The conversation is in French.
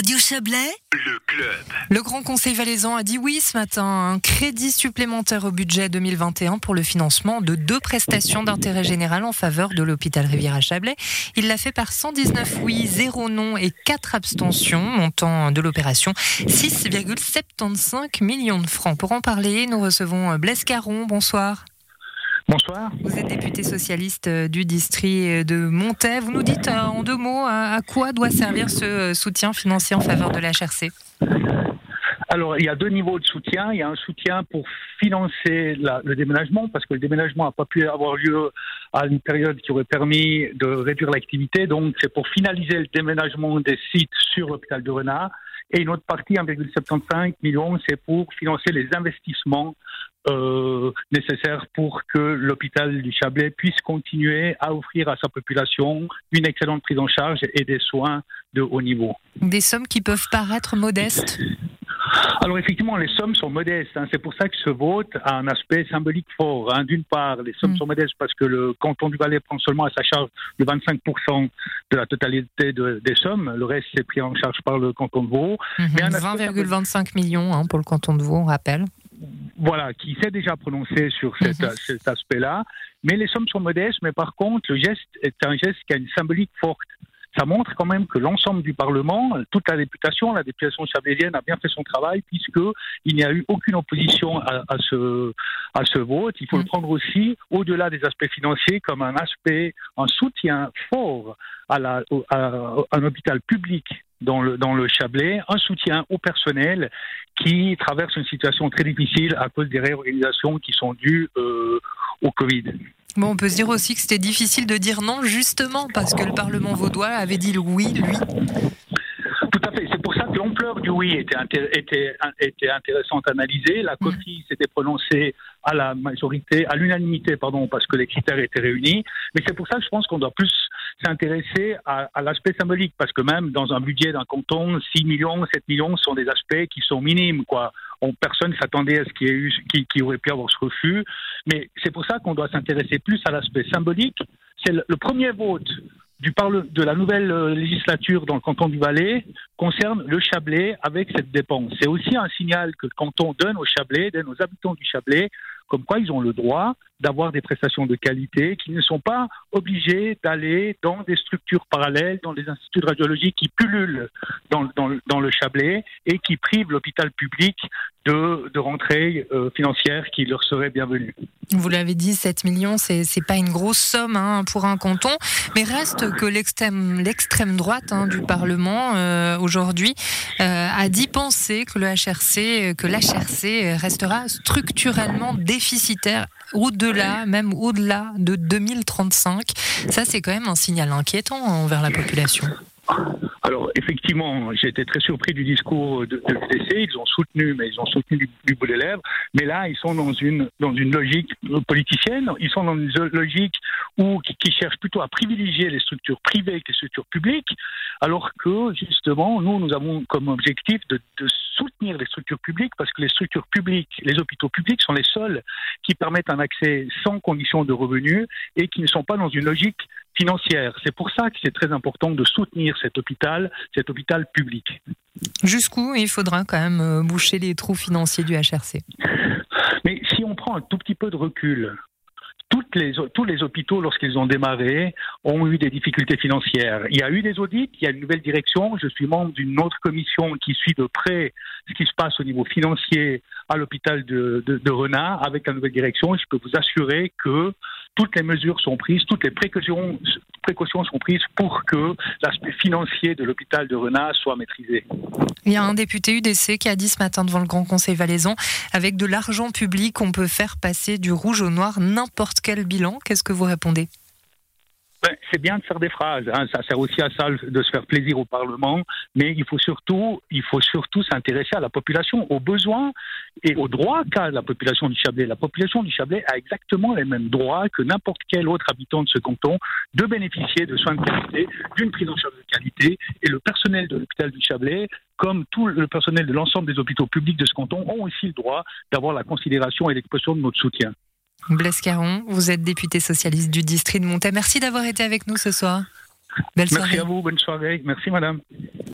Radio Chablais, le club. Le Grand Conseil valaisan a dit oui ce matin. Un crédit supplémentaire au budget 2021 pour le financement de deux prestations d'intérêt général en faveur de l'hôpital Riviera Chablais. Il l'a fait par 119 oui, 0 non et 4 abstentions, montant de l'opération 6,75 millions de francs. Pour en parler, nous recevons Blaise Caron. Bonsoir. Bonsoir. Vous êtes député socialiste euh, du district de Montaix. Vous nous dites euh, en deux mots à quoi doit servir ce euh, soutien financier en faveur de l'HRC alors, il y a deux niveaux de soutien. Il y a un soutien pour financer le déménagement, parce que le déménagement n'a pas pu avoir lieu à une période qui aurait permis de réduire l'activité. Donc, c'est pour finaliser le déménagement des sites sur l'hôpital de Renard. Et une autre partie, 1,75 million, c'est pour financer les investissements euh, nécessaires pour que l'hôpital du Chablais puisse continuer à offrir à sa population une excellente prise en charge et des soins de haut niveau. Des sommes qui peuvent paraître modestes alors effectivement, les sommes sont modestes. Hein. C'est pour ça que ce vote a un aspect symbolique fort. Hein. D'une part, les sommes mm. sont modestes parce que le canton du Valais prend seulement à sa charge le 25% de la totalité des sommes. Le reste, c'est pris en charge par le canton de Vaud. 20,25 mhm. millions hein, pour le canton de Vaud, on rappelle. Voilà, qui s'est déjà prononcé sur mhm. cet aspect-là. Mais les sommes sont modestes, mais par contre, le geste est un geste qui a une symbolique forte ça montre quand même que l'ensemble du Parlement, toute la députation, la députation chablaisienne a bien fait son travail puisqu'il n'y a eu aucune opposition à, ce, à ce vote. Il faut le mm. prendre aussi, au-delà des aspects financiers, comme un aspect, un soutien fort à, la, à un hôpital public dans le, dans le Chablais, un soutien au personnel qui traverse une situation très difficile à cause des réorganisations qui sont dues euh, au Covid. Bon, on peut se dire aussi que c'était difficile de dire non, justement, parce que le Parlement vaudois avait dit le oui, lui. Tout à fait. C'est pour ça que l'ampleur du oui était, était, était intéressante à analyser. La COFI s'était prononcée à la majorité, à l'unanimité, pardon, parce que les critères étaient réunis. Mais c'est pour ça que je pense qu'on doit plus s'intéresser à, à l'aspect symbolique, parce que même dans un budget d'un canton, 6 millions, 7 millions sont des aspects qui sont minimes, quoi. On, personne s'attendait à ce qu'il y ait eu, qui, qui aurait pu avoir ce refus. Mais c'est pour ça qu'on doit s'intéresser plus à l'aspect symbolique. C'est le, premier vote du parle, de la nouvelle euh, législature dans le canton du Valais concerne le Chablais avec cette dépense. C'est aussi un signal que le canton donne au Chablais, donne aux habitants du Chablais, comme quoi ils ont le droit d'avoir des prestations de qualité, qu'ils ne sont pas obligés d'aller dans des structures parallèles, dans des instituts de radiologie qui pullulent dans, dans, dans le Chablais et qui privent l'hôpital public de, de rentrées euh, financières qui leur seraient bienvenues. Vous l'avez dit, 7 millions, c'est n'est pas une grosse somme hein, pour un canton, mais reste que l'extrême droite hein, du Parlement euh, aujourd'hui euh, a dit penser que le HRC, que l'HRC restera structurellement déficitaire au-delà, même au-delà de 2035. Ça, c'est quand même un signal inquiétant envers la population. Alors effectivement, j'ai été très surpris du discours de, de l'UDC. Ils ont soutenu, mais ils ont soutenu du, bout des lèvres. Mais là, ils sont dans une logique politicienne. Ils sont dans une logique où qui, cherche plutôt à privilégier les structures privées que les structures publiques, alors que justement, nous, nous avons comme objectif de, de soutenir les structures publiques parce que les structures publiques, les hôpitaux publics sont les seuls qui permettent un accès sans condition de revenus et qui ne sont pas dans une logique financière. C'est pour ça que c'est très important de soutenir cet hôpital, cet hôpital public. Jusqu'où il faudra quand même euh, boucher les trous financiers du HRC Mais si on prend un tout petit peu de recul, toutes les, tous les hôpitaux, lorsqu'ils ont démarré, ont eu des difficultés financières. Il y a eu des audits, il y a une nouvelle direction. Je suis membre d'une autre commission qui suit de près ce qui se passe au niveau financier à l'hôpital de, de, de Renard avec la nouvelle direction. Et je peux vous assurer que toutes les mesures sont prises, toutes les précautions, sont prises pour que l'aspect financier de l'hôpital de Renard soit maîtrisé. Il y a un député UDC qui a dit ce matin devant le Grand Conseil valaisan, avec de l'argent public, on peut faire passer du rouge au noir n'importe quel bilan. Qu'est-ce que vous répondez? Ben, c'est bien de faire des phrases. Hein. Ça sert aussi à ça de se faire plaisir au Parlement, mais il faut surtout, il faut surtout s'intéresser à la population, aux besoins et aux droits qu'a la population du Chablais. La population du Chablais a exactement les mêmes droits que n'importe quel autre habitant de ce canton de bénéficier de soins de qualité, d'une prise en charge de qualité. Et le personnel de l'hôpital du Chablais, comme tout le personnel de l'ensemble des hôpitaux publics de ce canton, ont aussi le droit d'avoir la considération et l'expression de notre soutien. Blaise Caron, vous êtes député socialiste du district de Montaix. Merci d'avoir été avec nous ce soir. Belle soirée. Merci à vous, bonne soirée. Merci madame.